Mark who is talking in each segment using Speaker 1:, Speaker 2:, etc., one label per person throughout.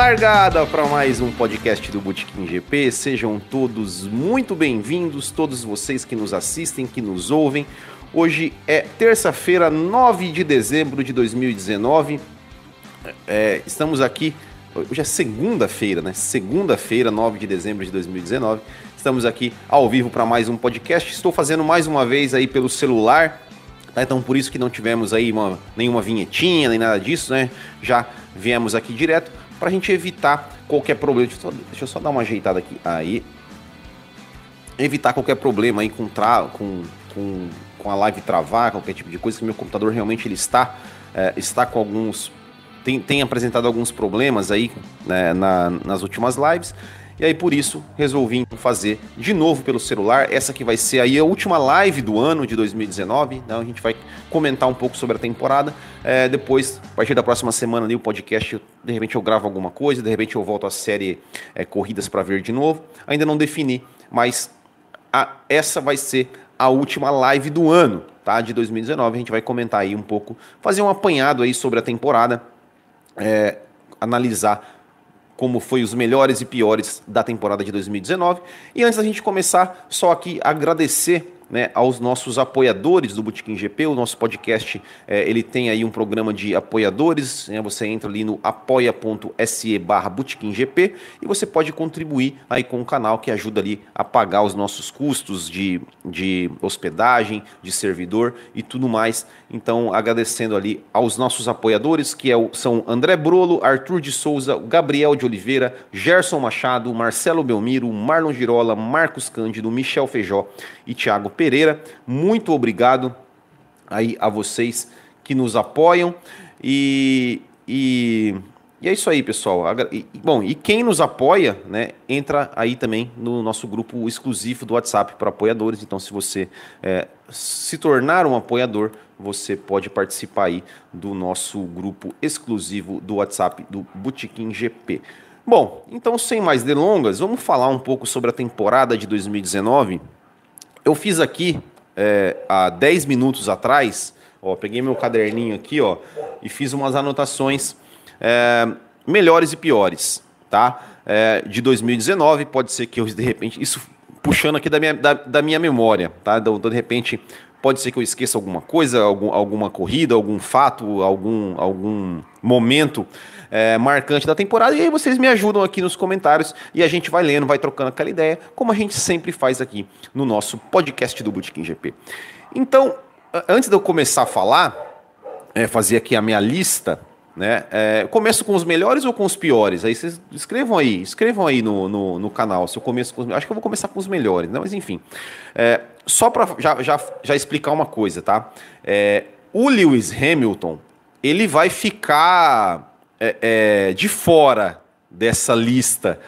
Speaker 1: largada para mais um podcast do Botequim GP. Sejam todos muito bem-vindos, todos vocês que nos assistem, que nos ouvem. Hoje é terça-feira, 9 de dezembro de 2019. É, estamos aqui. Hoje é segunda-feira, né? Segunda-feira, 9 de dezembro de 2019. Estamos aqui ao vivo para mais um podcast. Estou fazendo mais uma vez aí pelo celular. Tá? Então por isso que não tivemos aí uma, nenhuma vinhetinha, nem nada disso, né? Já viemos aqui direto para a gente evitar qualquer problema. Deixa eu, só, deixa eu, só, dar uma ajeitada aqui. Aí. Evitar qualquer problema aí com, tra com, com, com a live travar, qualquer tipo de coisa, que meu computador realmente ele está, é, está com alguns. Tem, tem apresentado alguns problemas aí né, na, nas últimas lives. E aí por isso resolvi fazer de novo pelo celular. Essa que vai ser aí a última live do ano de 2019. Então a gente vai comentar um pouco sobre a temporada. É, depois, a partir da próxima semana ali o podcast, de repente eu gravo alguma coisa, de repente eu volto à série é, Corridas para Ver de novo. Ainda não defini, mas a, essa vai ser a última live do ano, tá? De 2019. A gente vai comentar aí um pouco, fazer um apanhado aí sobre a temporada, é, analisar como foi os melhores e piores da temporada de 2019. E antes da gente começar, só aqui agradecer né, aos nossos apoiadores do Botequim GP. O nosso podcast é, ele tem aí um programa de apoiadores. Né, você entra ali no apoia.se barra GP e você pode contribuir aí com o canal que ajuda ali a pagar os nossos custos de, de hospedagem, de servidor e tudo mais. Então, agradecendo ali aos nossos apoiadores, que é são André Brolo, Arthur de Souza, Gabriel de Oliveira, Gerson Machado, Marcelo Belmiro, Marlon Girola, Marcos Cândido, Michel Feijó e Thiago Pereira. Muito obrigado aí a vocês que nos apoiam e, e, e é isso aí, pessoal. Bom, e quem nos apoia, né, entra aí também no nosso grupo exclusivo do WhatsApp para apoiadores. Então, se você é, se tornar um apoiador, você pode participar aí do nosso grupo exclusivo do WhatsApp do Botequim GP. Bom, então sem mais delongas, vamos falar um pouco sobre a temporada de 2019 eu fiz aqui é, há 10 minutos atrás, ó, peguei meu caderninho aqui ó, e fiz umas anotações é, melhores e piores, tá? É, de 2019, pode ser que eu de repente, isso puxando aqui da minha, da, da minha memória, tá? Então, de repente, pode ser que eu esqueça alguma coisa, algum, alguma corrida, algum fato, algum, algum momento é, marcante da temporada. E aí vocês me ajudam aqui nos comentários e a gente vai lendo, vai trocando aquela ideia, como a gente sempre faz aqui no nosso podcast do Bootkin GP. Então, antes de eu começar a falar, é, fazer aqui a minha lista, né? É, começo com os melhores ou com os piores? Aí vocês escrevam aí, escrevam aí no, no, no, canal se eu começo com os Acho que eu vou começar com os melhores, né? mas enfim. É, só para já, já, já explicar uma coisa, tá? É, o Lewis Hamilton, ele vai ficar é, é, de fora dessa lista.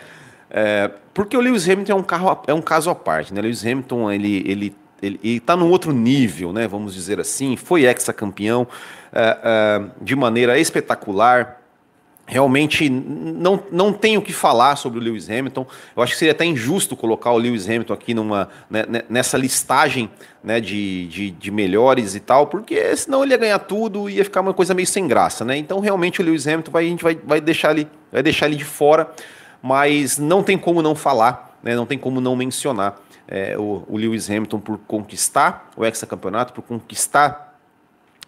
Speaker 1: É, porque o Lewis Hamilton é um, carro, é um caso à parte. Né? Lewis Hamilton ele, ele, ele, está num outro nível, né? vamos dizer assim. Foi ex-campeão é, é, de maneira espetacular realmente não, não tenho o que falar sobre o Lewis Hamilton. Eu acho que seria até injusto colocar o Lewis Hamilton aqui numa, né, né, nessa listagem né, de, de, de, melhores e tal, porque senão ele ia ganhar tudo e ia ficar uma coisa meio sem graça. Né? Então, realmente, o Lewis Hamilton vai, a gente vai, vai, deixar ele, vai deixar ele de fora, mas não tem como não falar, né, não tem como não mencionar é, o, o Lewis Hamilton por conquistar o hexacampeonato, por conquistar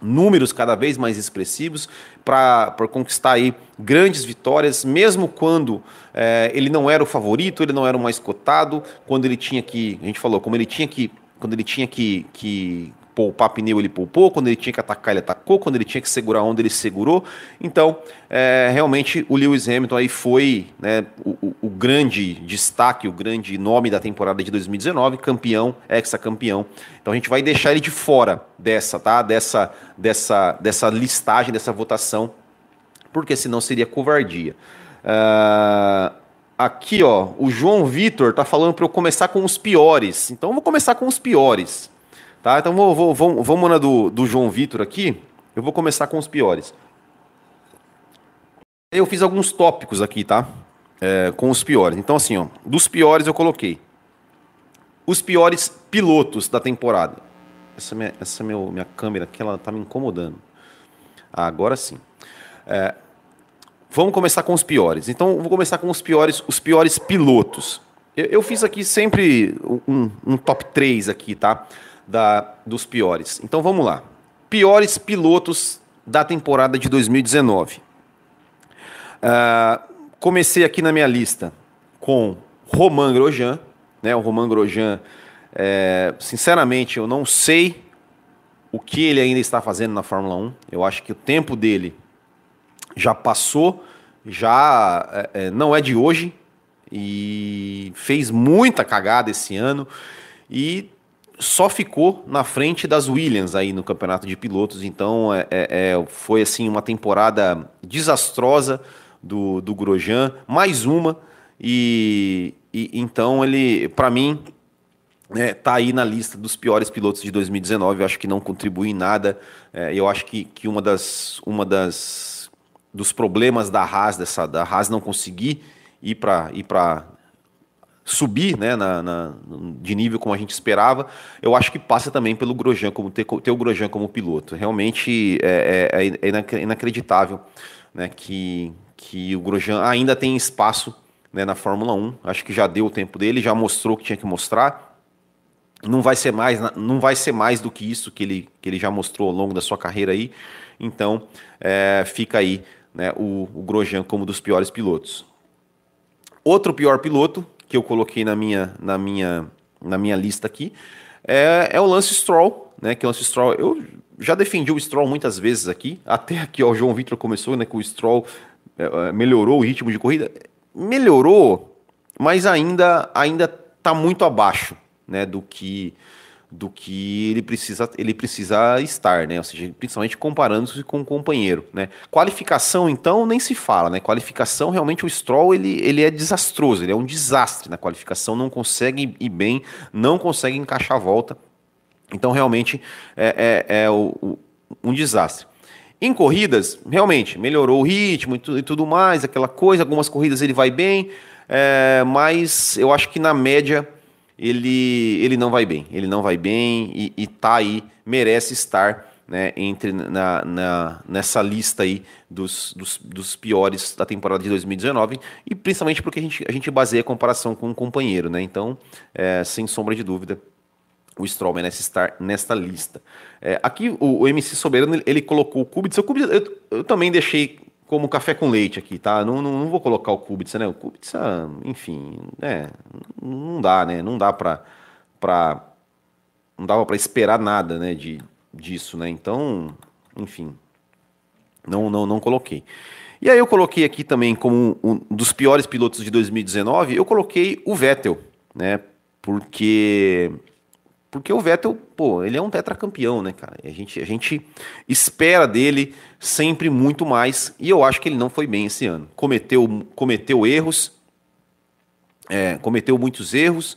Speaker 1: números cada vez mais expressivos para conquistar aí grandes vitórias, mesmo quando é, ele não era o favorito, ele não era o mais cotado, quando ele tinha que, a gente falou, como ele tinha que, quando ele tinha que, que poupar pneu, ele poupou, quando ele tinha que atacar, ele atacou, quando ele tinha que segurar onda, ele segurou. Então, é, realmente, o Lewis Hamilton aí foi né, o, o, grande destaque, o grande nome da temporada de 2019, campeão, ex-campeão. Então, a gente vai deixar ele de fora dessa, tá? Dessa, dessa, dessa listagem, dessa votação, porque senão seria covardia. Uh, aqui, ó, o João Vitor tá falando para eu começar com os piores. Então, eu vou começar com os piores. Tá? Então vou, vou, vamos, vamos na do, do João Vitor aqui. Eu vou começar com os piores. Eu fiz alguns tópicos aqui, tá? É, com os piores. Então, assim, ó, dos piores eu coloquei os piores pilotos da temporada. Essa minha, essa meu, minha câmera aqui, ela tá me incomodando. Ah, agora sim. É, vamos começar com os piores. Então, vou começar com os piores, os piores pilotos. Eu, eu fiz aqui sempre um, um, top 3 aqui, tá? Da, dos piores. Então, vamos lá. Piores pilotos da temporada de 2019. Uh, comecei aqui na minha lista com Romain Grosjean, né? O Romain Grosjean, é, sinceramente, eu não sei o que ele ainda está fazendo na Fórmula 1. Eu acho que o tempo dele já passou, já é, é, não é de hoje e fez muita cagada esse ano e só ficou na frente das Williams aí no campeonato de pilotos. Então é, é, é foi assim uma temporada desastrosa do, do Grosjean, mais uma e, e então ele, para mim, é, tá aí na lista dos piores pilotos de 2019. Eu acho que não contribui em nada. É, eu acho que, que uma das uma das dos problemas da Haas dessa da Haas não conseguir ir para ir para subir né, na, na, de nível como a gente esperava, eu acho que passa também pelo Grosjean, como ter, ter o Grosjean como piloto. Realmente é, é, é inacreditável né, que, que o Grosjean ainda tem espaço né, na Fórmula 1. Acho que já deu o tempo dele, já mostrou o que tinha que mostrar. Não vai ser mais, não vai ser mais do que isso que ele, que ele já mostrou ao longo da sua carreira aí. Então, é, fica aí né, o, o Grosjean como dos piores pilotos. Outro pior piloto que eu coloquei na minha, na minha, na minha lista aqui é, é o Lance Stroll, né? Que o Lance Stroll, eu já defendi o Stroll muitas vezes aqui, até aqui ó, o João Vitor começou, né? Que o Stroll é, é melhorou o ritmo de corrida melhorou, mas ainda ainda está muito abaixo, né, do que do que ele precisa ele precisa estar, né? Ou seja, principalmente comparando-se com o companheiro, né? Qualificação então nem se fala, né? Qualificação realmente o Stroll ele, ele é desastroso, ele é um desastre na qualificação, não consegue ir bem, não consegue encaixar a volta. Então realmente é, é, é o, o, um desastre. Em corridas, realmente, melhorou o ritmo e, tu, e tudo mais, aquela coisa. Algumas corridas ele vai bem, é, mas eu acho que na média ele, ele não vai bem. Ele não vai bem e, e tá aí, merece estar né, entre na, na, nessa lista aí dos, dos, dos, piores da temporada de 2019 e principalmente porque a gente, a gente baseia a comparação com um companheiro, né? Então, é, sem sombra de dúvida, o Stroll merece estar nesta lista. É, aqui o, o, MC Soberano ele, ele colocou o Kubica. O Kubica eu, eu, também deixei como café com leite aqui, tá? Não, não, não vou colocar o Kubica, né? O Kubica, enfim, é, não dá, né? Não dá pra, pra não dava para esperar nada, né? De, disso, né? Então, enfim, não, não, não coloquei. E aí eu coloquei aqui também como um dos piores pilotos de 2019, eu coloquei o Vettel, né? Porque porque o Vettel, pô, ele é um tetracampeão, né, cara? A gente, a gente espera dele sempre muito mais. E eu acho que ele não foi bem esse ano. Cometeu, cometeu erros, é, cometeu muitos erros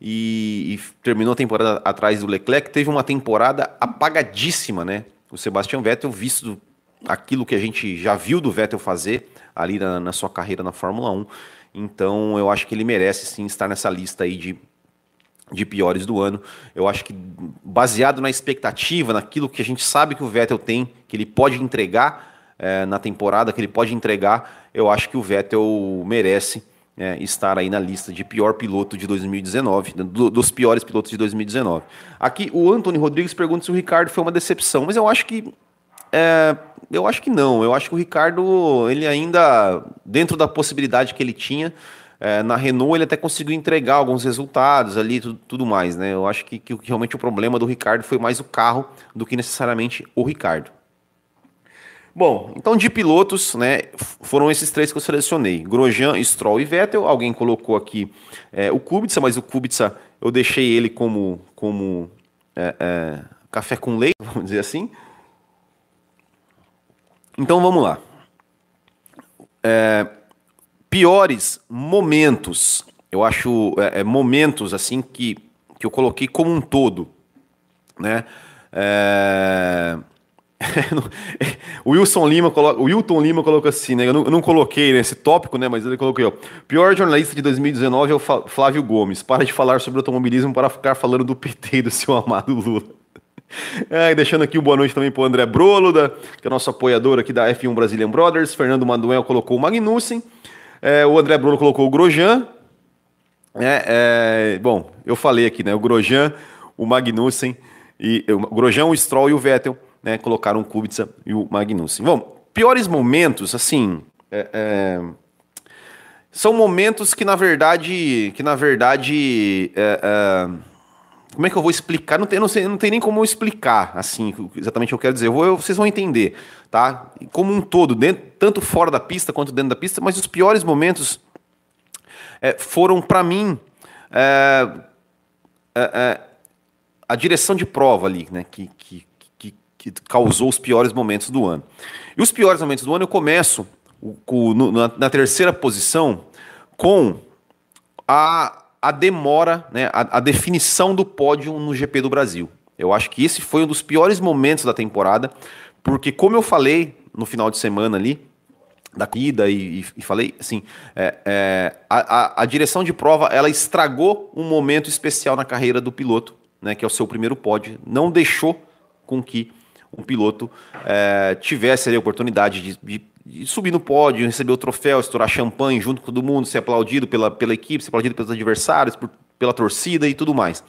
Speaker 1: e, e, terminou a temporada atrás do Leclerc. Teve uma temporada apagadíssima, né? O Sebastian Vettel, visto aquilo que a gente já viu do Vettel fazer ali na, na sua carreira na Fórmula 1. Então eu acho que ele merece sim estar nessa lista aí de de piores do ano. Eu acho que baseado na expectativa, naquilo que a gente sabe que o Vettel tem, que ele pode entregar é, na temporada, que ele pode entregar, eu acho que o Vettel merece é, estar aí na lista de pior piloto de 2019, do, dos piores pilotos de 2019. Aqui o Antônio Rodrigues pergunta se o Ricardo foi uma decepção, mas eu acho que é, eu acho que não. Eu acho que o Ricardo ele ainda dentro da possibilidade que ele tinha é, na Renault ele até conseguiu entregar alguns resultados ali tudo, tudo mais, né? Eu acho que, que, realmente o problema do Ricardo foi mais o carro do que necessariamente o Ricardo. Bom, então de pilotos, né, foram esses três que eu selecionei: Grosjean, Stroll e Vettel. Alguém colocou aqui é, o Kubica, mas o Kubica eu deixei ele como, como é, é, café com leite, vamos dizer assim. Então vamos lá. É, piores momentos, eu acho é, é, momentos assim que, que eu coloquei como um todo, né? É... o Wilson Lima coloca, o Wilton Lima coloca assim, né? Eu não, eu não, coloquei nesse tópico, né? Mas ele colocou, ó, pior jornalista de 2019 é o Flávio Gomes. Para de falar sobre automobilismo para ficar falando do PT e do seu amado Lula. É, deixando aqui o boa noite também para o André Brolo, da, que é nosso apoiador aqui da F1 Brazilian Brothers. Fernando Manuel colocou o Magnussen. É, o André Brolo colocou o Grosjean. É, é, bom, eu falei aqui, né? O Grosjean, o Magnussen, e, o Grosjean, o Stroll e o Vettel, né? Colocaram o Kubica e o Magnussen. Bom, piores momentos, assim. É, é, são momentos que, na verdade. Que na verdade. Como é que eu vou explicar? Não tem, não, sei, não tem nem como eu explicar, assim, exatamente o que eu quero dizer. Eu vou, eu, vocês vão entender, tá? Como um todo, dentro, tanto fora da pista quanto dentro da pista, mas os piores momentos é, foram, para mim, é, é, é, a direção de prova ali, né? Que, que, que, que, causou os piores momentos do ano. E os piores momentos do ano eu começo com, no, na, na terceira posição com a a demora, né, a, a, definição do pódio no GP do Brasil. Eu acho que esse foi um dos piores momentos da temporada, porque como eu falei no final de semana ali, da corrida e, e, falei assim, é, é, a, a, direção de prova ela estragou um momento especial na carreira do piloto, né, que é o seu primeiro pódio, não deixou com que um piloto é, tivesse a oportunidade de, de, subir no pódio, receber o troféu, estourar champanhe junto com todo mundo, ser aplaudido pela, pela equipe, ser aplaudido pelos adversários, por, pela torcida e tudo mais.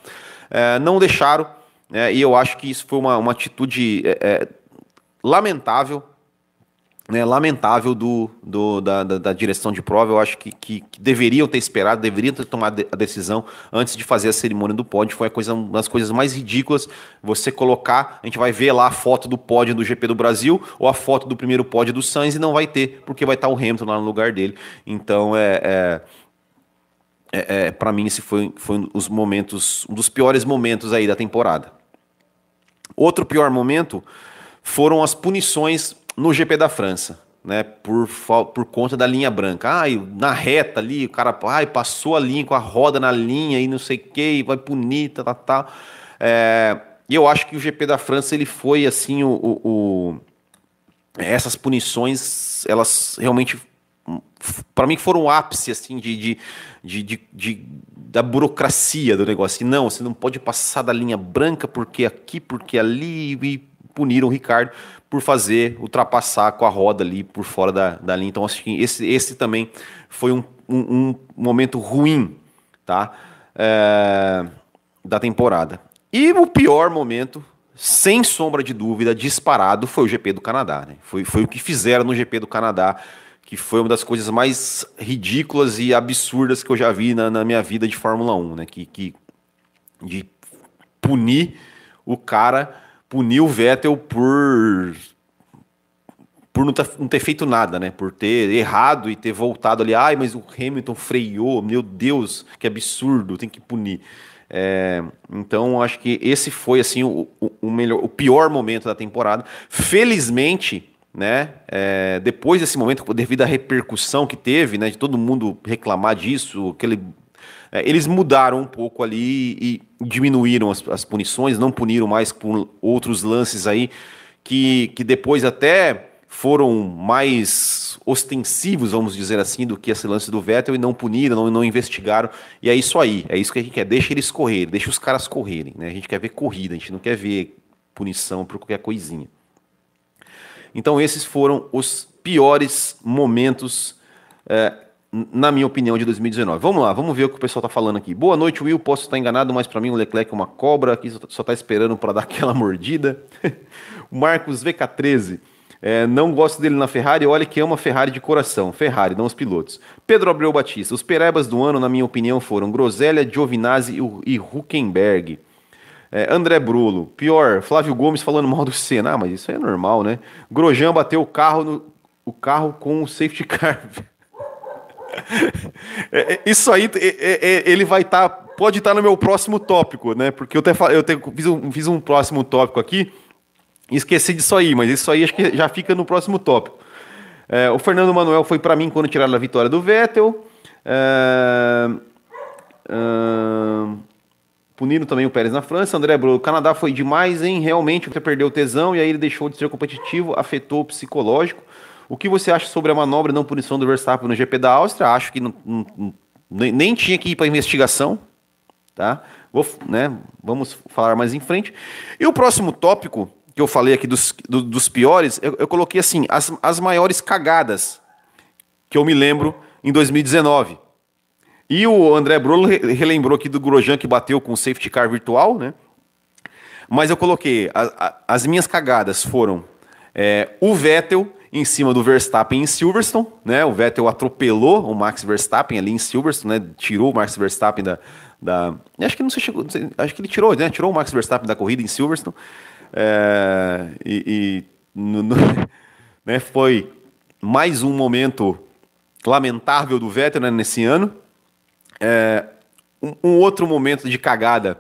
Speaker 1: É, não deixaram, é, e eu acho que isso foi uma, uma atitude é, é lamentável né, lamentável do, do da, da, da, direção de prova. Eu acho que, que, que, deveriam ter esperado, deveriam ter tomado a decisão antes de fazer a cerimônia do pódio. Foi coisa, uma das coisas mais ridículas você colocar. A gente vai ver lá a foto do pódio do GP do Brasil ou a foto do primeiro pódio do Sainz e não vai ter, porque vai estar o Hamilton lá no lugar dele. Então, é, é é, é, para mim esse foi, foi um, os momentos, um dos piores momentos aí da temporada. Outro pior momento foram as punições no GP da França, né? Por, por conta da linha branca. Ai, na reta ali, o cara ai, passou a linha com a roda na linha e não sei o que, vai punir, tá, tá, tá. É, e eu acho que o GP da França ele foi assim, o, o, o essas punições, elas realmente para mim foram o ápice assim de, de, de, de, de da burocracia do negócio. E não, você não pode passar da linha branca porque aqui, porque ali e puniram o Ricardo por fazer ultrapassar com a roda ali por fora da, da linha. Então, acho que esse, esse também foi um, um, um momento ruim tá? É, da temporada. E o pior momento, sem sombra de dúvida, disparado, foi o GP do Canadá. Né? Foi, foi o que fizeram no GP do Canadá, que foi uma das coisas mais ridículas e absurdas que eu já vi na, na minha vida de Fórmula 1. Né? Que, que, de punir o cara punir o Vettel por por não, não, ter feito nada, né? Por ter errado e ter voltado ali. Ai, mas o Hamilton freou, meu Deus, que absurdo, tem que punir. É, então, acho que esse foi assim o, o, melhor, o pior momento da temporada. Felizmente, né? É, depois desse momento, devido à repercussão que teve, né? De todo mundo reclamar disso, aquele eles mudaram um pouco ali e diminuíram as, as, punições, não puniram mais por outros lances aí que, que depois até foram mais ostensivos, vamos dizer assim, do que esse lance do Vettel e não puniram, não, não investigaram. E é isso aí, é isso que a gente quer. Deixa eles correrem, deixa os caras correrem. Né? A gente quer ver corrida, a gente não quer ver punição por qualquer coisinha. Então, esses foram os piores momentos é, na minha opinião, de 2019. Vamos lá, vamos ver o que o pessoal está falando aqui. Boa noite, Will. Posso estar enganado, mas para mim o Leclerc é uma cobra, aqui só está esperando para dar aquela mordida. Marcos VK13. É, não gosto dele na Ferrari, olha que ama Ferrari de coração. Ferrari, não os pilotos. Pedro Abreu Batista. Os perebas do ano, na minha opinião, foram Groselha, Giovinazzi e Huckenberg. É, André Brulo. Pior, Flávio Gomes falando mal do Senna. Ah, mas isso é normal, né? Grosjean bateu o carro, no, o carro com o safety car. É, é, isso aí, é, ele vai estar, tá, pode estar tá no meu próximo tópico, né? Porque eu, até, eu até fiz, um, fiz um próximo tópico aqui e esqueci disso aí, mas isso aí acho que já fica no próximo tópico. É, o Fernando Manuel foi para mim quando tiraram a vitória do Vettel. É, é, punindo também o Pérez na França. André Bro, o Canadá foi demais, hein? Realmente você perdeu o tesão e aí ele deixou de ser competitivo, afetou o psicológico. O que você acha sobre a manobra não punição do Verstappen no GP da Áustria? Acho que não, não, nem tinha que ir para investigação, tá? Vou, né, vamos falar mais em frente. E o próximo tópico que eu falei aqui dos, do, dos piores, eu, eu, coloquei assim, as, as maiores cagadas que eu me lembro em 2019. E o André Brolo relembrou aqui do Grosjean que bateu com o safety car virtual, né? Mas eu coloquei, a, a, as minhas cagadas foram é, o Vettel em cima do Verstappen em Silverstone, né? O Vettel atropelou o Max Verstappen ali em Silverstone, né? Tirou o Max Verstappen da, da... acho que não sei, chegou, acho que ele tirou, né? Tirou o Max Verstappen da corrida em Silverstone. É, e, e no, no, né? foi mais um momento lamentável do Vettel né, nesse ano. É, um, um, outro momento de cagada.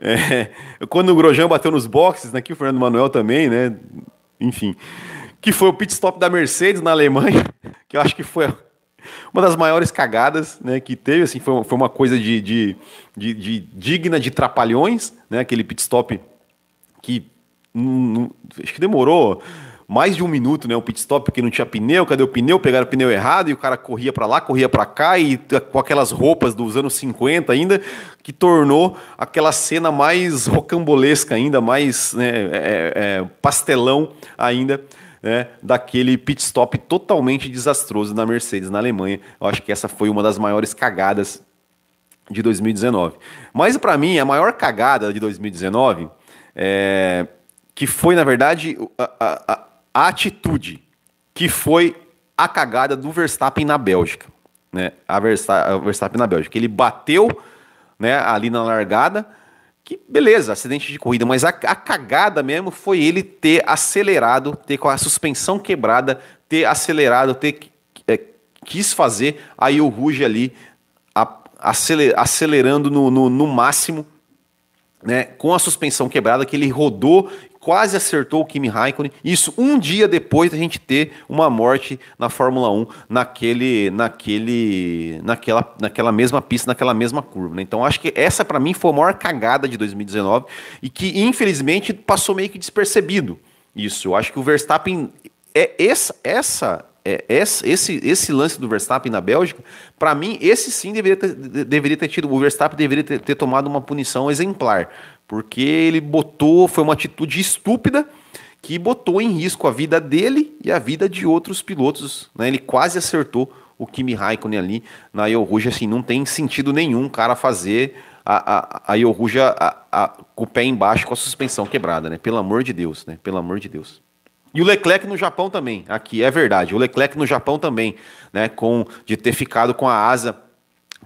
Speaker 1: É, quando o Grosjean bateu nos boxes, né, aqui o Fernando Manuel também, né? Enfim. Que foi o pit stop da Mercedes na Alemanha, que eu acho que foi uma das maiores cagadas né, que teve. Assim, foi, foi uma coisa de, de, de, de digna de trapalhões, né? Aquele pit stop que acho que demorou mais de um minuto, né? O pit stop porque não tinha pneu, cadê o pneu? Pegaram o pneu errado e o cara corria para lá, corria para cá e com aquelas roupas dos anos 50 ainda, que tornou aquela cena mais rocambolesca ainda, mais né, é, é, é, pastelão ainda. Né, daquele pit stop totalmente desastroso na Mercedes na Alemanha. Eu acho que essa foi uma das maiores cagadas de 2019. Mas para mim, a maior cagada de 2019 é, que foi, na verdade, a, a, a atitude que foi a cagada do Verstappen na Bélgica. Né? A, Verstappen na Bélgica. Ele bateu né, ali na largada, que beleza, acidente de corrida, mas a, a cagada mesmo foi ele ter acelerado, ter com a suspensão quebrada, ter acelerado, ter é, quis fazer aí o Ruge ali a, aceler, acelerando no, no, no máximo né, com a suspensão quebrada, que ele rodou quase acertou o Kimi Raikkonen. Isso um dia depois da gente ter uma morte na Fórmula 1 naquele, naquele, naquela, naquela mesma pista, naquela mesma curva. Né? Então acho que essa para mim foi a maior cagada de 2019 e que infelizmente passou meio que despercebido. Isso, eu acho que o Verstappen é essa, essa é, esse, esse lance do Verstappen na Bélgica, para mim, esse sim deveria ter, deveria ter tido. O Verstappen deveria ter, ter tomado uma punição exemplar porque ele botou, foi uma atitude estúpida que botou em risco a vida dele e a vida de outros pilotos. Né? Ele quase acertou o Kimi Raikkonen ali na Yoruja, assim, não tem sentido nenhum cara fazer a, a, a a, a, com o pé embaixo com a suspensão quebrada, né? Pelo amor de Deus, né? Pelo amor de Deus. E o Leclerc no Japão também, aqui é verdade. O Leclerc no Japão também, né? Com de ter ficado com a asa,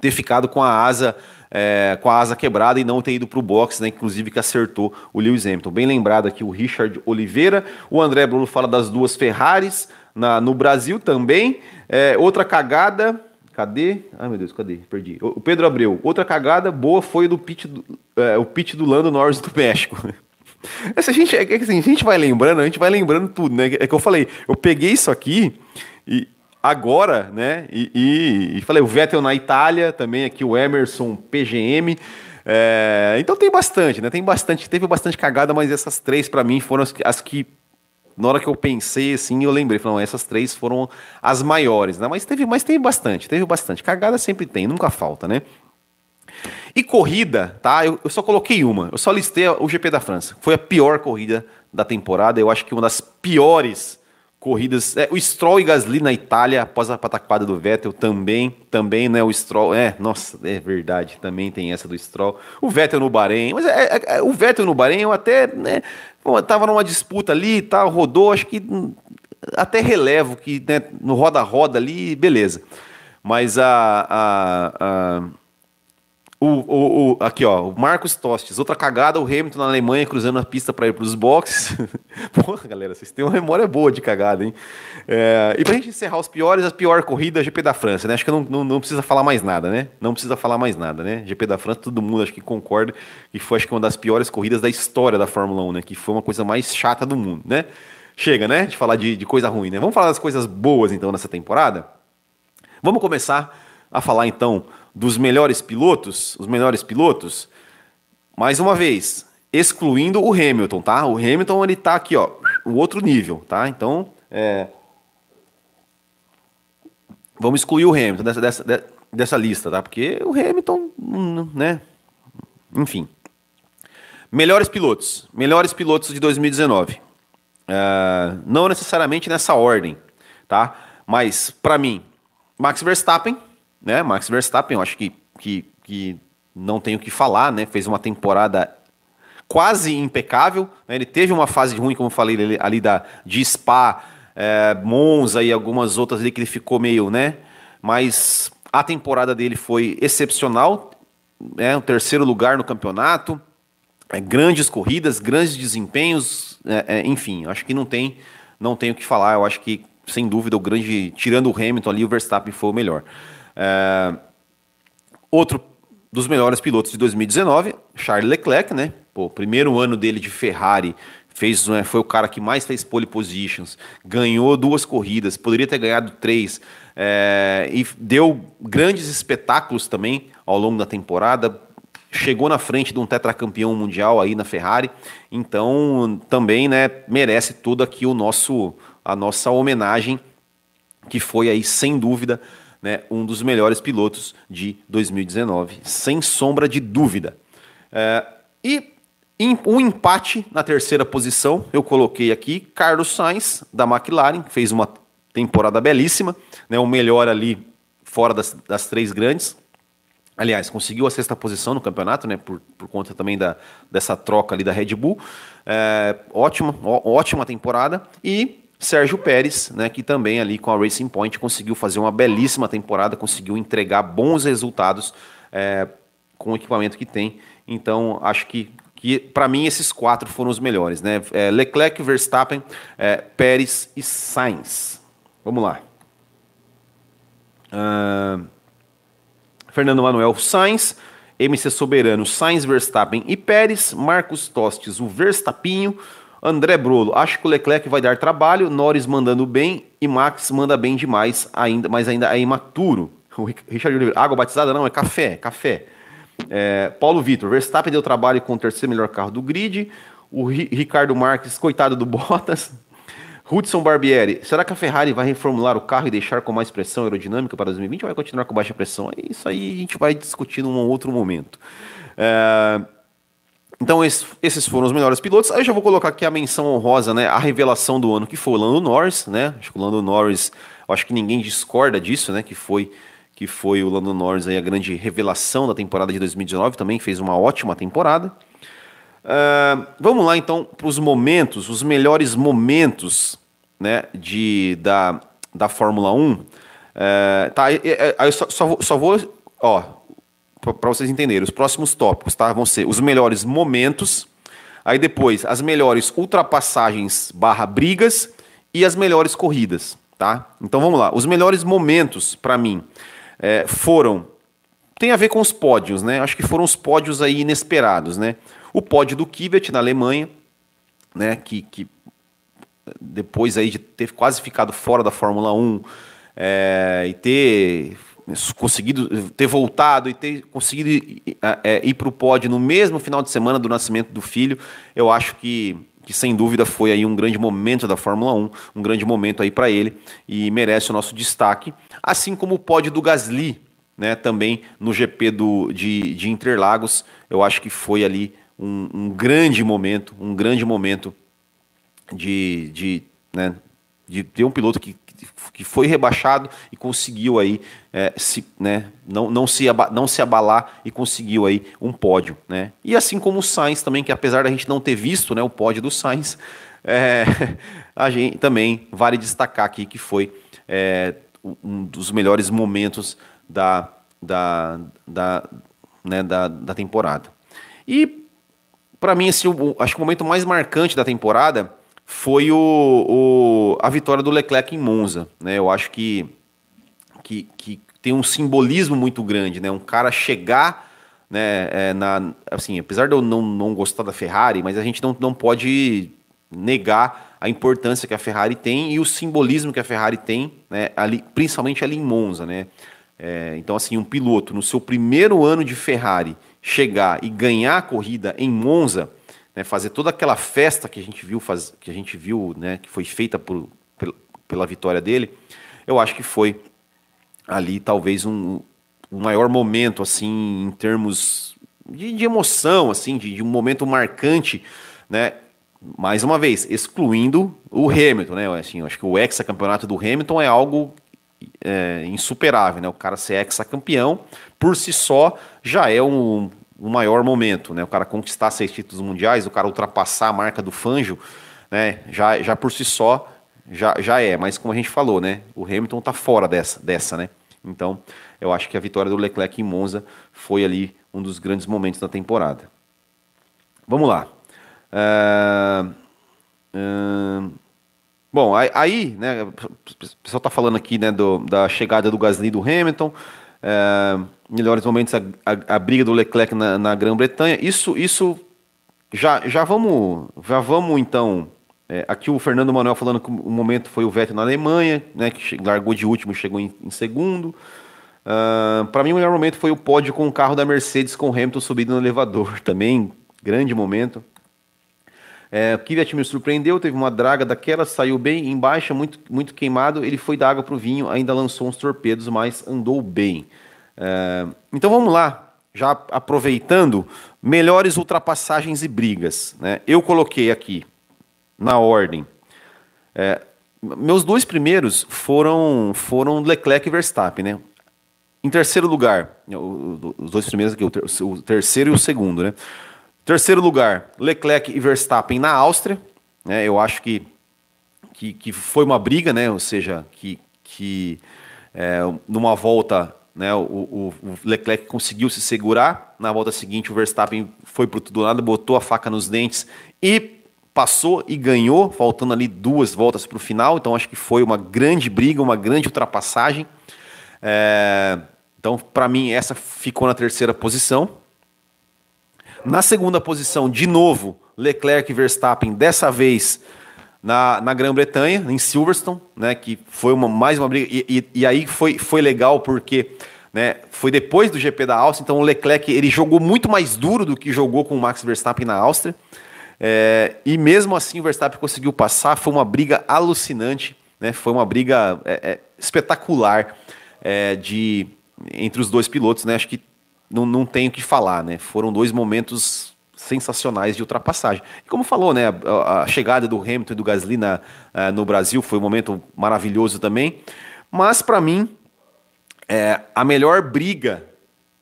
Speaker 1: ter ficado com a asa é, com a asa quebrada e não ter ido para o box, né? Inclusive que acertou o Lewis Hamilton. Bem lembrado aqui o Richard Oliveira. O André Bruno fala das duas Ferraris na, no Brasil também. É, outra cagada. Cadê? Ai meu Deus, cadê? Perdi. O Pedro Abreu. Outra cagada boa foi do pit do, é, o pit do Lando Norris do México. Essa gente, é assim, a gente vai lembrando, a gente vai lembrando tudo, né? É que eu falei, eu peguei isso aqui e agora, né? E, e, e, falei, o Vettel na Itália, também aqui o Emerson PGM. É, então tem bastante, né? Tem bastante, teve bastante cagada, mas essas três para mim foram as, as, que, na hora que eu pensei assim, eu lembrei, falei, não, essas três foram as maiores, né? Mas teve, mas teve bastante, teve bastante. Cagada sempre tem, nunca falta, né? E corrida, tá? Eu, eu só coloquei uma, eu só listei o GP da França. Foi a pior corrida da temporada, eu acho que uma das piores corridas. É, o Stroll e Gasly na Itália, após a pataquada do Vettel, também, também, né? O Stroll, é, nossa, é verdade, também tem essa do Stroll. O Vettel no Bahrein, mas é, é, é o Vettel no Bahrein, eu até, né? tava numa disputa ali e tal, rodou, acho que hum, até relevo que né, no roda-roda ali, beleza. Mas a, a o, o, o, aqui, ó, o Marcos Tostes. Outra cagada, o Hamilton na Alemanha cruzando a pista para ir para os boxes. Porra, galera, vocês têm uma memória boa de cagada, hein? É, e para a gente encerrar os piores, a pior corrida é GP da França, né? Acho que não, não, não, precisa falar mais nada, né? Não precisa falar mais nada, né? GP da França, todo mundo acho que concorda que foi acho que uma das piores corridas da história da Fórmula 1, né? Que foi uma coisa mais chata do mundo, né? Chega, né? De falar de, de coisa ruim, né? Vamos falar das coisas boas então nessa temporada? Vamos começar a falar então dos melhores pilotos, os melhores pilotos, mais uma vez, excluindo o Hamilton, tá? O Hamilton ele tá aqui, ó, o outro nível, tá? Então, é... vamos excluir o Hamilton dessa, dessa, dessa lista, tá? Porque o Hamilton, né? enfim. Melhores pilotos. Melhores pilotos de 2019. Uh, não necessariamente nessa ordem, tá? Mas, para mim, Max Verstappen, né? Max Verstappen, eu acho que, que, que não tenho o que falar, né? Fez uma temporada quase impecável. Né? Ele teve uma fase ruim, como eu falei, ali da, de Spa, é, Monza e algumas outras ali que ele ficou meio, né? Mas a temporada dele foi excepcional, né? O terceiro lugar no campeonato, é, grandes corridas, grandes desempenhos, é, é, enfim, acho que não tem, não tenho o que falar. Eu acho que, sem dúvida, o grande, tirando o Hamilton ali, o Verstappen foi o melhor. É, outro dos melhores pilotos de 2019, Charles Leclerc, né? Pô, primeiro ano dele de Ferrari, fez, né, foi o cara que mais fez pole positions, ganhou duas corridas, poderia ter ganhado três, é, e deu grandes espetáculos também ao longo da temporada. Chegou na frente de um tetracampeão mundial aí na Ferrari, então também né, merece todo aqui o nosso a nossa homenagem, que foi aí sem dúvida né, um dos melhores pilotos de 2019, sem sombra de dúvida. É, e um empate na terceira posição, eu coloquei aqui Carlos Sainz, da McLaren, fez uma temporada belíssima, né, o melhor ali fora das, das três grandes. Aliás, conseguiu a sexta posição no campeonato, né, por, por conta também da, dessa troca ali da Red Bull. É, ótima, ó, ótima temporada. E Sérgio Pérez, né, que também ali com a Racing Point conseguiu fazer uma belíssima temporada, conseguiu entregar bons resultados é, com o equipamento que tem. Então, acho que que para mim esses quatro foram os melhores, né? É, Leclerc, Verstappen, é, Pérez e Sainz. Vamos lá. Uh, Fernando Manuel Sainz, MC Soberano, Sainz, Verstappen e Pérez, Marcos Tostes, o Verstappinho, André Brolo, acho que o Leclerc vai dar trabalho, Norris mandando bem e Max manda bem demais, ainda, mas ainda é imaturo. O Richard Oliveira, água batizada não, é café, café. É, Paulo Vitor, Verstappen deu trabalho com o terceiro melhor carro do grid. O Ricardo Marques, coitado do Bottas. Hudson Barbieri, será que a Ferrari vai reformular o carro e deixar com mais pressão aerodinâmica para 2020 ou vai continuar com baixa pressão? É isso aí a gente vai discutir num outro momento. É, então esses foram os melhores pilotos. Aí eu já vou colocar aqui a menção honrosa, né? A revelação do ano que foi o Lando Norris, né? Acho que o Lando Norris, acho que ninguém discorda disso, né? Que foi que foi o Lando Norris aí, a grande revelação da temporada de 2019, também fez uma ótima temporada. Uh, vamos lá então para os momentos, os melhores momentos né, de, da, da Fórmula 1. Uh, tá, aí eu só, só, vou, só vou, ó, para vocês entenderem, os próximos tópicos tá, vão ser os melhores momentos, aí depois as melhores ultrapassagens barra brigas e as melhores corridas. Tá? Então vamos lá, os melhores momentos para mim é, foram. Tem a ver com os pódios, né? Acho que foram os pódios aí inesperados, né? O pódio do Kivet na Alemanha, né? Que, que depois aí de ter quase ficado fora da Fórmula 1 é, e ter conseguido ter voltado e ter conseguido ir, é, ir para o pódio no mesmo final de semana do nascimento do filho, eu acho que que sem dúvida foi aí um grande momento da Fórmula 1, um grande momento aí para ele e merece o nosso destaque, assim como o pódio do Gasly, né, também no GP do, de, de Interlagos, eu acho que foi ali um, um grande momento, um grande momento de, de, né, de ter um piloto que que foi rebaixado e conseguiu aí é, se, né, não, não, se não se abalar e conseguiu aí um pódio. Né? E assim como o Sainz também, que apesar da gente não ter visto né, o pódio do Sainz, é, a gente também vale destacar aqui que foi é, um dos melhores momentos da, da, da, né, da, da temporada. E para mim, assim, o, acho que o momento mais marcante da temporada foi o, o, a vitória do Leclerc em Monza. Né? Eu acho que, que, que tem um simbolismo muito grande, né? Um cara chegar né, é, na, assim, apesar de eu não, não gostar da Ferrari, mas a gente não, não pode negar a importância que a Ferrari tem e o simbolismo que a Ferrari tem, né, ali, principalmente ali em Monza, né? É, então, assim, um piloto no seu primeiro ano de Ferrari chegar e ganhar a corrida em Monza, né, fazer toda aquela festa que a gente viu, faz, que a gente viu, né, que foi feita por, pela vitória dele, eu acho que foi ali talvez um, um maior momento assim em termos de, de emoção, assim, de, de, um momento marcante, né? Mais uma vez, excluindo o Hamilton, né? Assim, eu acho que o hexacampeonato do Hamilton é algo é, insuperável, né? O cara ser hexacampeão, por si só, já é um, um maior momento, né? O cara conquistar seis títulos mundiais, o cara ultrapassar a marca do Fanjo, né? Já, já por si só, já, já é. Mas como a gente falou, né? O Hamilton tá fora dessa, dessa, né? Então, eu acho que a vitória do Leclerc em Monza foi ali um dos grandes momentos da temporada. Vamos lá. Uh, uh, bom, aí, né, o pessoal está falando aqui né, do, da chegada do Gasly do Hamilton, uh, melhores momentos a, a, a, briga do Leclerc na, na Grã-Bretanha. Isso, isso já, já vamos, já vamos então. É, aqui o Fernando Manuel falando que o momento foi o Vettel na Alemanha, né, que largou de último, chegou em, em segundo. Uh, para mim, o melhor momento foi o pódio com o carro da Mercedes com o Hamilton subindo no elevador. Também, grande momento. É, o Kvyat me surpreendeu, teve uma draga daquela, saiu bem, embaixo, muito, muito queimado. Ele foi da água para o vinho, ainda lançou uns torpedos, mas andou bem. É, então vamos lá, já aproveitando, melhores ultrapassagens e brigas. Né? Eu coloquei aqui, na ordem. É, meus dois primeiros foram, foram Leclerc e Verstappen, né? Em terceiro lugar, os dois primeiros aqui, o terceiro e o segundo, né? Terceiro lugar, Leclerc e Verstappen na Áustria. Né? Eu acho que, que, que foi uma briga, né? Ou seja, que, que é, numa volta né, o, o, o, Leclerc conseguiu se segurar. Na volta seguinte, o Verstappen foi para tudo lado, botou a faca nos dentes e passou e ganhou, faltando ali duas voltas para o final. Então, acho que foi uma grande briga, uma grande ultrapassagem. É, então, para mim, essa ficou na terceira posição. Na segunda posição, de novo, Leclerc e Verstappen, dessa vez na, na Grã-Bretanha, em Silverstone, né, que foi uma, mais uma briga. E, e, e, aí foi, foi legal porque né, foi depois do GP da Áustria, então o Leclerc ele jogou muito mais duro do que jogou com o Max Verstappen na Áustria. É, e mesmo assim o Verstappen conseguiu passar, foi uma briga alucinante, né, foi uma briga é, é, espetacular de entre os dois pilotos, né? Acho que não, não tenho o que falar, né? Foram dois momentos sensacionais de ultrapassagem. E como falou, né? A, chegada do Hamilton e do Gasly na, uh, no Brasil foi um momento maravilhoso também. Mas para mim, é, a melhor briga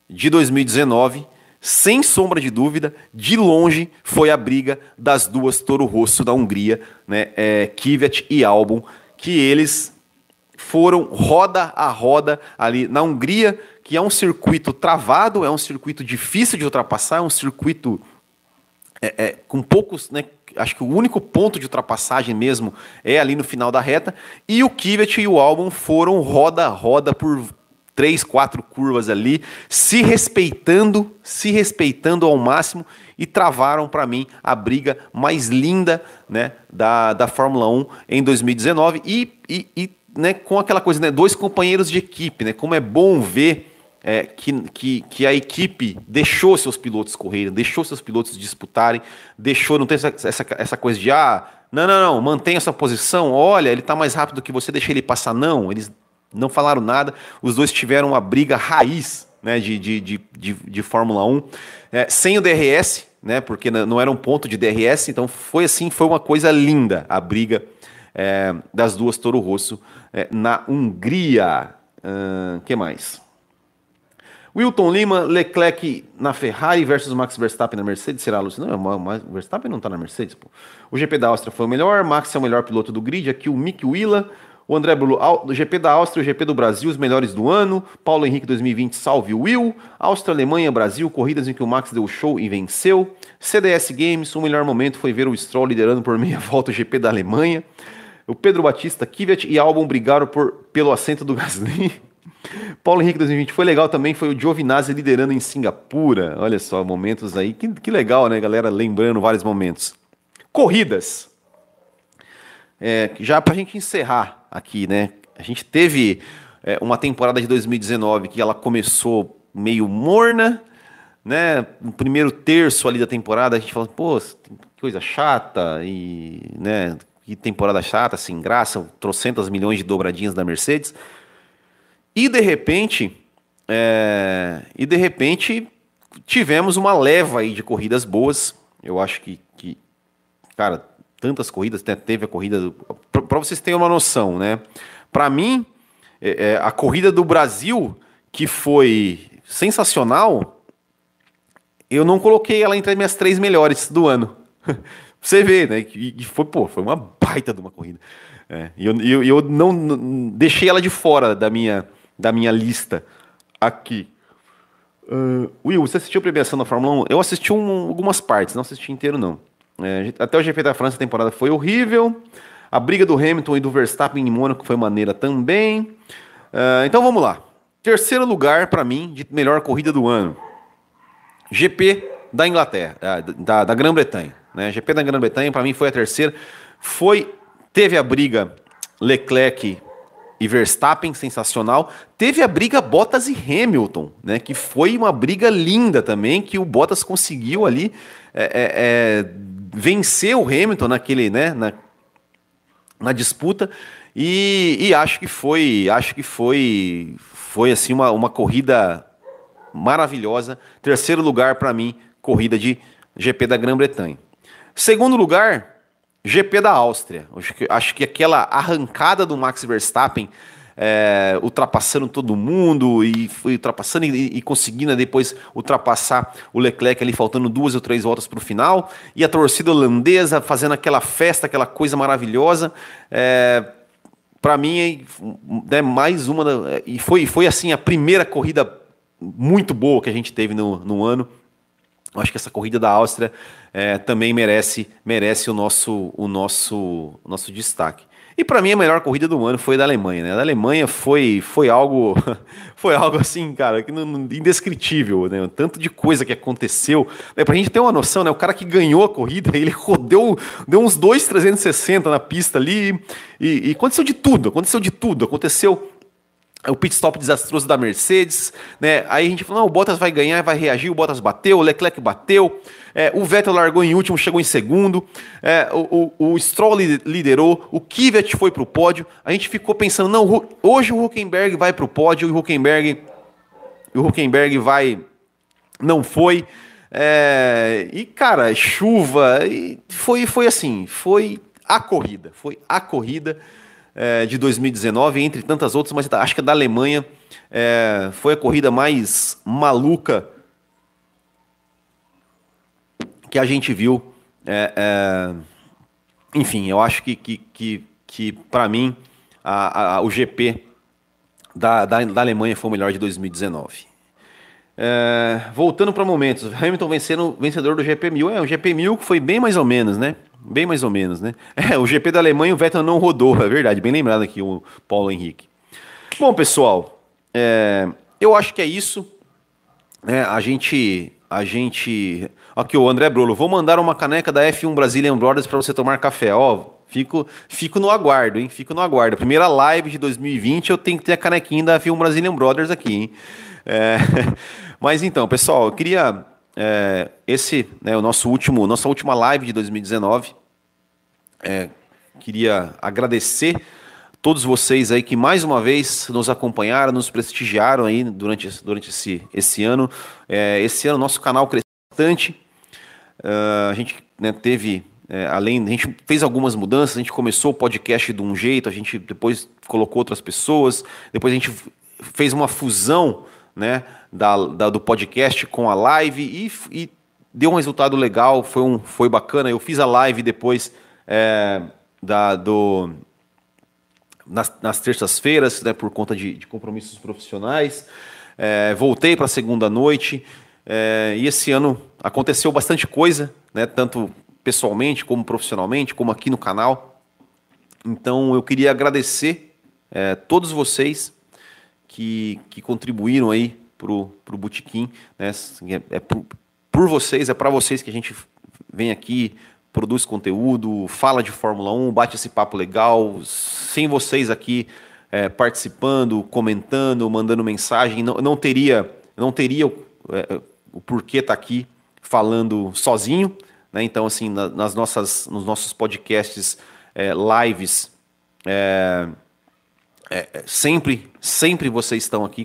Speaker 1: de 2019, sem sombra de dúvida, de longe, foi a briga das duas Toro Rosso da Hungria, né? É, Kvyat e Albon, que eles foram roda a roda ali na Hungria, que é um circuito travado, é um circuito difícil de ultrapassar, é um circuito é, é, com poucos, né, acho que o único ponto de ultrapassagem mesmo é ali no final da reta, e o Kvyat e o Albon foram roda a roda por três, quatro curvas ali, se respeitando, se respeitando ao máximo e travaram para mim a briga mais linda né, da, da Fórmula 1 em 2019 e, e, e né, com aquela coisa, né, dois companheiros de equipe, né, como é bom ver é, que, que, que, a equipe deixou seus pilotos correrem, deixou seus pilotos disputarem, deixou, não tem essa, essa, essa coisa de, ah, não, não, não, mantenha essa posição, olha, ele está mais rápido que você, deixa ele passar. Não, eles não falaram nada, os dois tiveram uma briga raiz né, de, de, de, de, de Fórmula 1, é, sem o DRS, né, porque não era um ponto de DRS, então foi assim, foi uma coisa linda a briga é, das duas Toro Rosso é, na Hungria. O uh, que mais? Wilton Lima, Leclerc na Ferrari versus Max Verstappen na Mercedes. Será, Lúcio? Não, o Verstappen não está na Mercedes. Pô. O GP da Áustria foi o melhor. Max é o melhor piloto do grid. Aqui o Mick Willa. O André Bulu, o GP da Áustria, o GP do Brasil, os melhores do ano. Paulo Henrique 2020, salve Will. Áustria, Alemanha, Brasil, corridas em que o Max deu show e venceu. CDS Games, o melhor momento foi ver o Stroll liderando por meia volta o GP da Alemanha. O Pedro Batista, Kvyat e Albon brigaram por, pelo assento do Gasly. Paulo Henrique 2020 foi legal também, foi o Giovinazzi liderando em Singapura. Olha só, momentos aí. Que, que legal, né, galera? Lembrando vários momentos. Corridas. É, já pra gente encerrar aqui, né? A gente teve é, uma temporada de 2019 que ela começou meio morna, né? No primeiro terço ali da temporada, a gente falou, pô, que coisa chata, e, né? que temporada chata, sem graça, trocentas milhões de dobradinhas da Mercedes. E de repente, é, e de repente tivemos uma leva aí de corridas boas. Eu acho que, que cara, tantas corridas, teve a corrida. Para vocês terem uma noção, né? Para mim, é, é, a corrida do Brasil, que foi sensacional, eu não coloquei ela entre as minhas três melhores do ano. Você vê, né? E foi, pô, foi uma baita de uma corrida. É, e eu, eu, eu não, não, deixei ela de fora da minha, da minha lista aqui. Uh, Will, você assistiu a premiação da Fórmula 1? Eu assisti um, algumas partes, não assisti inteiro, não. É, até o GP da França, a temporada foi horrível. A briga do Hamilton e do Verstappen em Mônaco foi maneira também. Uh, então vamos lá. Terceiro lugar para mim de melhor corrida do ano. GP da Inglaterra, da, da Grã-Bretanha. Né? GP da Grã-Bretanha para mim foi a terceira. Foi teve a briga Leclerc e Verstappen, sensacional. Teve a briga Bottas e Hamilton, né? Que foi uma briga linda também, que o Bottas conseguiu ali é, é, é, vencer o Hamilton naquele, né? Na, na disputa. E, e, acho que foi, acho que foi, foi assim uma, uma corrida maravilhosa. Terceiro lugar para mim, corrida de GP da Grã-Bretanha. Segundo lugar, GP da Áustria. Acho que, acho que aquela arrancada do Max Verstappen, é, ultrapassando todo mundo e foi ultrapassando e, e, conseguindo depois ultrapassar o Leclerc ali, faltando duas ou três voltas para o final. E a torcida holandesa fazendo aquela festa, aquela coisa maravilhosa. É, para mim, é mais uma. E foi, foi assim a primeira corrida muito boa que a gente teve no, no ano. Acho que essa corrida da Áustria é, também merece, merece o nosso, o nosso, o nosso destaque. E para mim a melhor corrida do ano foi da Alemanha, né? A da Alemanha foi, foi algo foi algo assim, cara, que indescritível, né? Tanto de coisa que aconteceu. Né? Pra gente ter uma noção, né? O cara que ganhou a corrida, ele rodou, deu uns 2,360 na pista ali e, e aconteceu de tudo, aconteceu de tudo. Aconteceu o pit stop desastroso da Mercedes, né? Aí a gente falou, não, o Bottas vai ganhar, vai reagir, o Bottas bateu, o Leclerc bateu, é, o Vettel largou em último, chegou em segundo, é, o, o, o, Stroll liderou, o Kvyat foi para o pódio, a gente ficou pensando, não, hoje o Huckenberg vai para o pódio, e o Huckenberg, o Huckenberg vai, não foi, é, e cara, chuva, e foi, foi assim, foi a corrida, foi a corrida, é, de 2019, entre tantas outras, mas acho que a da Alemanha é, foi a corrida mais maluca que a gente viu. É, é enfim, eu acho que, que, que, que para mim, a, a, o GP da, da, da, Alemanha foi o melhor de 2019. É, voltando para momentos, Hamilton vencendo, vencedor do GP 1000, é, o GP 1000 foi bem mais ou menos, né? Bem mais ou menos, né? É, o GP da Alemanha o Vettel não rodou, é verdade, bem lembrado aqui o Paulo Henrique. Bom, pessoal, é, eu acho que é isso. É, a gente. A gente. Aqui, o André Brolo, vou mandar uma caneca da F1 Brazilian Brothers para você tomar café. Ó, fico, fico no aguardo, hein? Fico no aguardo. Primeira live de 2020, eu tenho que ter a canequinha da F1 Brazilian Brothers aqui, hein? É, mas então, pessoal, eu queria é, esse é né, o nosso último, nossa última live de 2019. É, queria agradecer todos vocês aí que mais uma vez nos acompanharam, nos prestigiaram aí durante, durante esse, esse ano. É, esse ano nosso canal cresceu bastante. Uh, a gente né, teve, é, além, a gente fez algumas mudanças, a gente começou o podcast de um jeito, a gente depois colocou outras pessoas, depois a gente fez uma fusão né, da, da, do podcast com a live e, e, deu um resultado legal, foi, um, foi bacana. Eu fiz a live depois é, da, do, nas, nas terças-feiras, né, por conta de, de compromissos profissionais. É, voltei para a segunda noite é, e esse ano aconteceu bastante coisa, né, tanto pessoalmente como profissionalmente, como aqui no canal. Então eu queria agradecer é, todos vocês que, que contribuíram aí pro, pro Botequim, né? É, é por, por vocês, é para vocês que a gente vem aqui, produz conteúdo, fala de Fórmula 1, bate esse papo legal. Sem vocês aqui é, participando, comentando, mandando mensagem, não, não teria, não teria o, é, o porquê estar tá aqui falando sozinho. Né? Então, assim, na, nas nossas, nos nossos podcasts, é, lives, é, é, é, sempre, sempre vocês estão aqui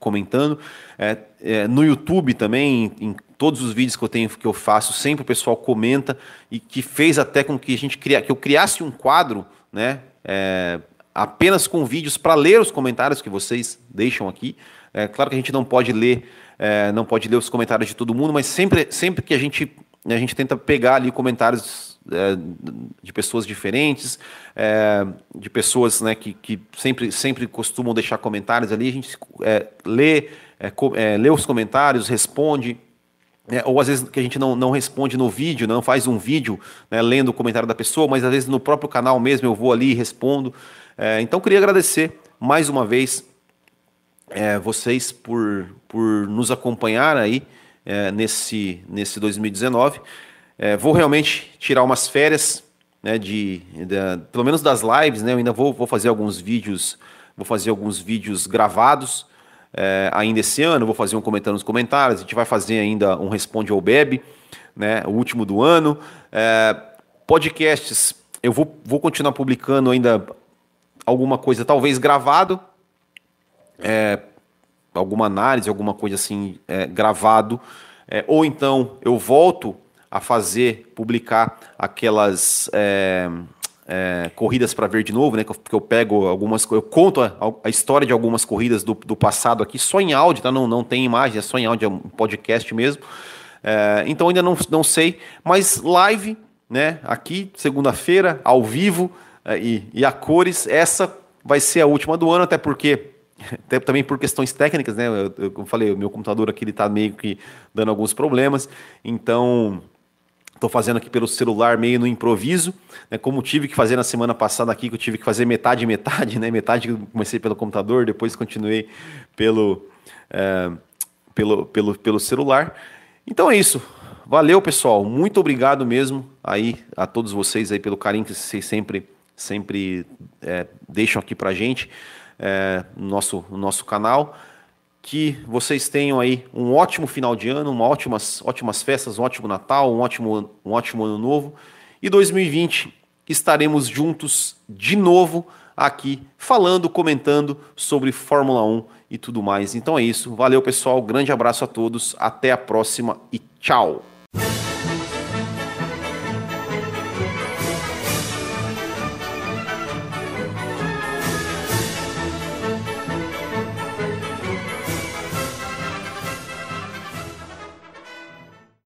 Speaker 1: comentando. É, é, no YouTube também, em, em, todos os vídeos que eu tenho que eu faço, sempre o pessoal comenta e que fez até com que a gente cria, que eu criasse um quadro, né? É, apenas com vídeos para ler os comentários que vocês deixam aqui. É claro que a gente não pode ler, é, não pode ler os comentários de todo mundo, mas sempre, sempre que a gente a gente tenta pegar ali comentários é, de pessoas diferentes, é, de pessoas né, que, que sempre, sempre costumam deixar comentários ali, a gente é, lê, é, é, lê os comentários, responde, é, ou às vezes que a gente não, não responde no vídeo, não faz um vídeo né, lendo o comentário da pessoa, mas às vezes no próprio canal mesmo eu vou ali e respondo. então queria agradecer mais uma vez vocês por, por nos acompanhar aí nesse, nesse 2019. É, vou realmente tirar umas férias, né, de, de, pelo menos das lives, né, eu ainda vou, vou fazer alguns vídeos, vou fazer alguns vídeos gravados é, ainda esse ano, vou fazer um comentando nos comentários, a gente vai fazer ainda um Responde ao Bebe, né, o último do ano. É, podcasts, eu vou, vou continuar publicando ainda alguma coisa, talvez gravado, é, alguma análise, alguma coisa assim, é, gravado, é, ou então eu volto a fazer, publicar aquelas é, é, corridas para ver de novo, né? Que eu, pego algumas, eu conto a, a, história de algumas corridas do, do passado aqui, só em áudio, tá? Não, não tem imagem, é só em áudio, é um podcast mesmo. É, então ainda não, não sei, mas live, né? Aqui, segunda-feira, ao vivo e, e a cores, essa vai ser a última do ano, até porque até também por questões técnicas, né? Eu, eu falei, o meu computador aqui ele tá meio que dando alguns problemas, então Estou fazendo aqui pelo celular meio no improviso, né, como tive que fazer na semana passada aqui, que eu tive que fazer metade metade, né, metade comecei pelo computador, depois continuei pelo, é, pelo, pelo, pelo celular. Então é isso. Valeu, pessoal. Muito obrigado mesmo aí a todos vocês aí pelo carinho que vocês sempre, sempre é, deixam aqui pra gente é, no, nosso, no nosso canal que vocês tenham aí um ótimo final de ano, uma ótimas, ótimas festas, um ótimo Natal, um ótimo, um ótimo ano novo. E 2020 estaremos juntos de novo aqui falando, comentando sobre Fórmula 1 e tudo mais. Então é isso. Valeu, pessoal. Grande abraço a todos. Até a próxima e tchau.